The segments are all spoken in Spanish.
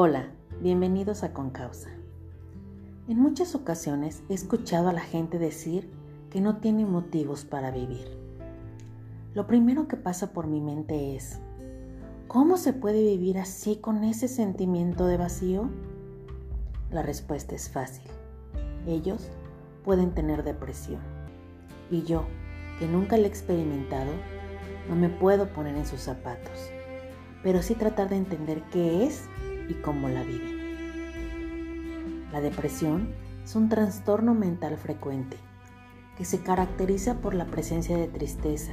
Hola, bienvenidos a Concausa. En muchas ocasiones he escuchado a la gente decir que no tiene motivos para vivir. Lo primero que pasa por mi mente es, ¿cómo se puede vivir así con ese sentimiento de vacío? La respuesta es fácil. Ellos pueden tener depresión. Y yo, que nunca la he experimentado, no me puedo poner en sus zapatos, pero sí tratar de entender qué es y cómo la viven. La depresión es un trastorno mental frecuente que se caracteriza por la presencia de tristeza,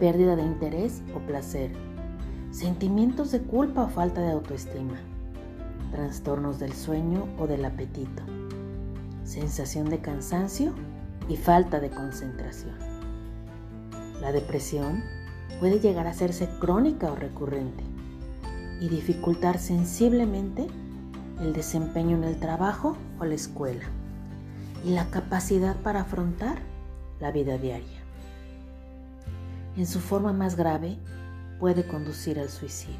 pérdida de interés o placer, sentimientos de culpa o falta de autoestima, trastornos del sueño o del apetito, sensación de cansancio y falta de concentración. La depresión puede llegar a hacerse crónica o recurrente y dificultar sensiblemente el desempeño en el trabajo o la escuela y la capacidad para afrontar la vida diaria. En su forma más grave puede conducir al suicidio.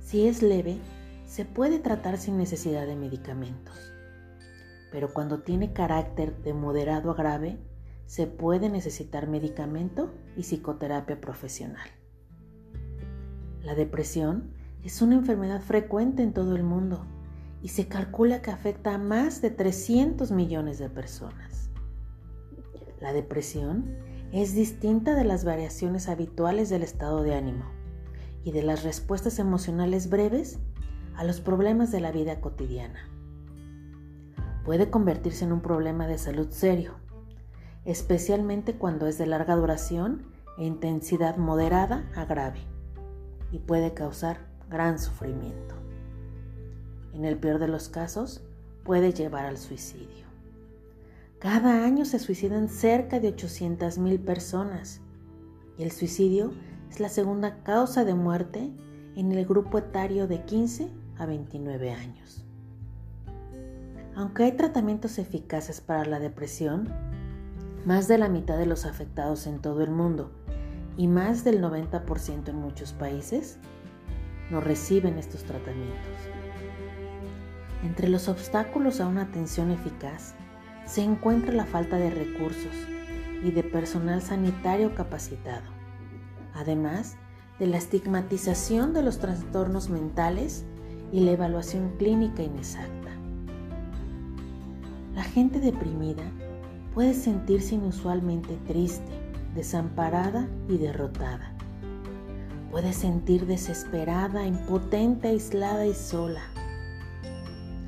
Si es leve, se puede tratar sin necesidad de medicamentos, pero cuando tiene carácter de moderado a grave, se puede necesitar medicamento y psicoterapia profesional. La depresión es una enfermedad frecuente en todo el mundo y se calcula que afecta a más de 300 millones de personas. La depresión es distinta de las variaciones habituales del estado de ánimo y de las respuestas emocionales breves a los problemas de la vida cotidiana. Puede convertirse en un problema de salud serio, especialmente cuando es de larga duración e intensidad moderada a grave y puede causar gran sufrimiento. En el peor de los casos, puede llevar al suicidio. Cada año se suicidan cerca de 800.000 personas y el suicidio es la segunda causa de muerte en el grupo etario de 15 a 29 años. Aunque hay tratamientos eficaces para la depresión, más de la mitad de los afectados en todo el mundo y más del 90% en muchos países no reciben estos tratamientos. Entre los obstáculos a una atención eficaz se encuentra la falta de recursos y de personal sanitario capacitado, además de la estigmatización de los trastornos mentales y la evaluación clínica inexacta. La gente deprimida puede sentirse inusualmente triste, desamparada y derrotada. Puede sentir desesperada, impotente, aislada y sola.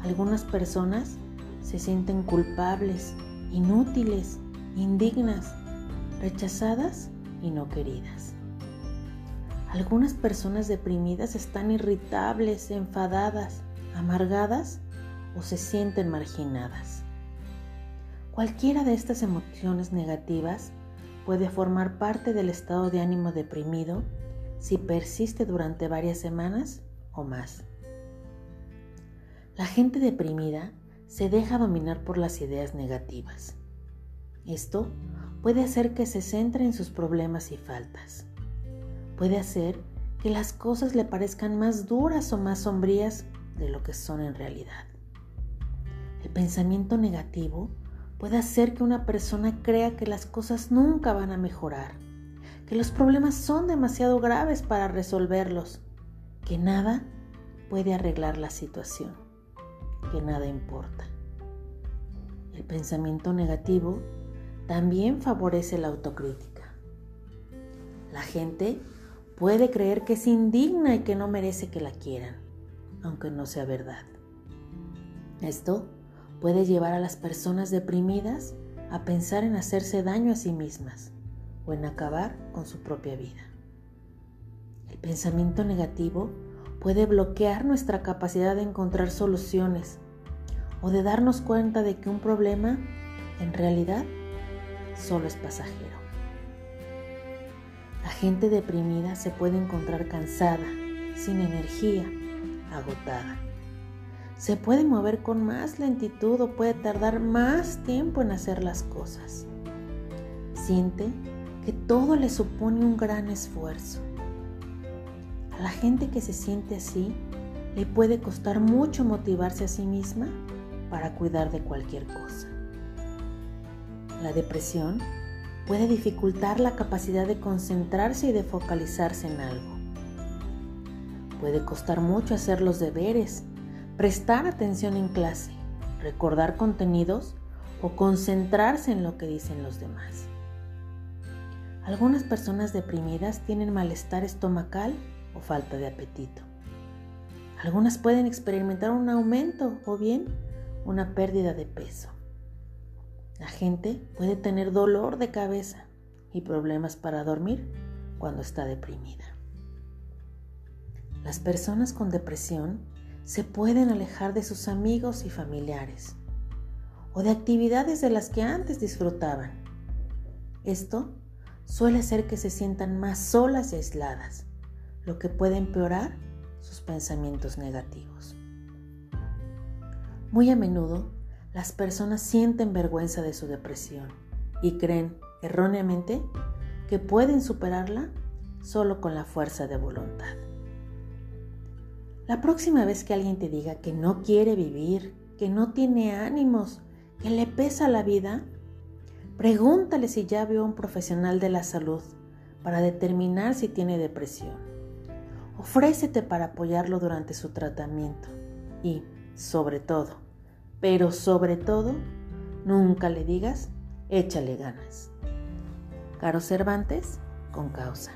Algunas personas se sienten culpables, inútiles, indignas, rechazadas y no queridas. Algunas personas deprimidas están irritables, enfadadas, amargadas o se sienten marginadas. Cualquiera de estas emociones negativas puede formar parte del estado de ánimo deprimido si persiste durante varias semanas o más. La gente deprimida se deja dominar por las ideas negativas. Esto puede hacer que se centre en sus problemas y faltas. Puede hacer que las cosas le parezcan más duras o más sombrías de lo que son en realidad. El pensamiento negativo puede hacer que una persona crea que las cosas nunca van a mejorar, que los problemas son demasiado graves para resolverlos, que nada puede arreglar la situación, que nada importa. El pensamiento negativo también favorece la autocrítica. La gente puede creer que es indigna y que no merece que la quieran, aunque no sea verdad. Esto puede llevar a las personas deprimidas a pensar en hacerse daño a sí mismas o en acabar con su propia vida. El pensamiento negativo puede bloquear nuestra capacidad de encontrar soluciones o de darnos cuenta de que un problema en realidad solo es pasajero. La gente deprimida se puede encontrar cansada, sin energía, agotada se puede mover con más lentitud o puede tardar más tiempo en hacer las cosas. Siente que todo le supone un gran esfuerzo. A la gente que se siente así, le puede costar mucho motivarse a sí misma para cuidar de cualquier cosa. La depresión puede dificultar la capacidad de concentrarse y de focalizarse en algo. Puede costar mucho hacer los deberes, prestar atención en clase, recordar contenidos o concentrarse en lo que dicen los demás. Algunas personas deprimidas tienen malestar estomacal o falta de apetito. Algunas pueden experimentar un aumento o bien una pérdida de peso. La gente puede tener dolor de cabeza y problemas para dormir cuando está deprimida. Las personas con depresión se pueden alejar de sus amigos y familiares o de actividades de las que antes disfrutaban. Esto suele hacer que se sientan más solas y aisladas, lo que puede empeorar sus pensamientos negativos. Muy a menudo, las personas sienten vergüenza de su depresión y creen erróneamente que pueden superarla solo con la fuerza de voluntad. La próxima vez que alguien te diga que no quiere vivir, que no tiene ánimos, que le pesa la vida, pregúntale si ya vio a un profesional de la salud para determinar si tiene depresión. Ofrécete para apoyarlo durante su tratamiento y, sobre todo, pero sobre todo, nunca le digas, échale ganas. Caro Cervantes, con causa.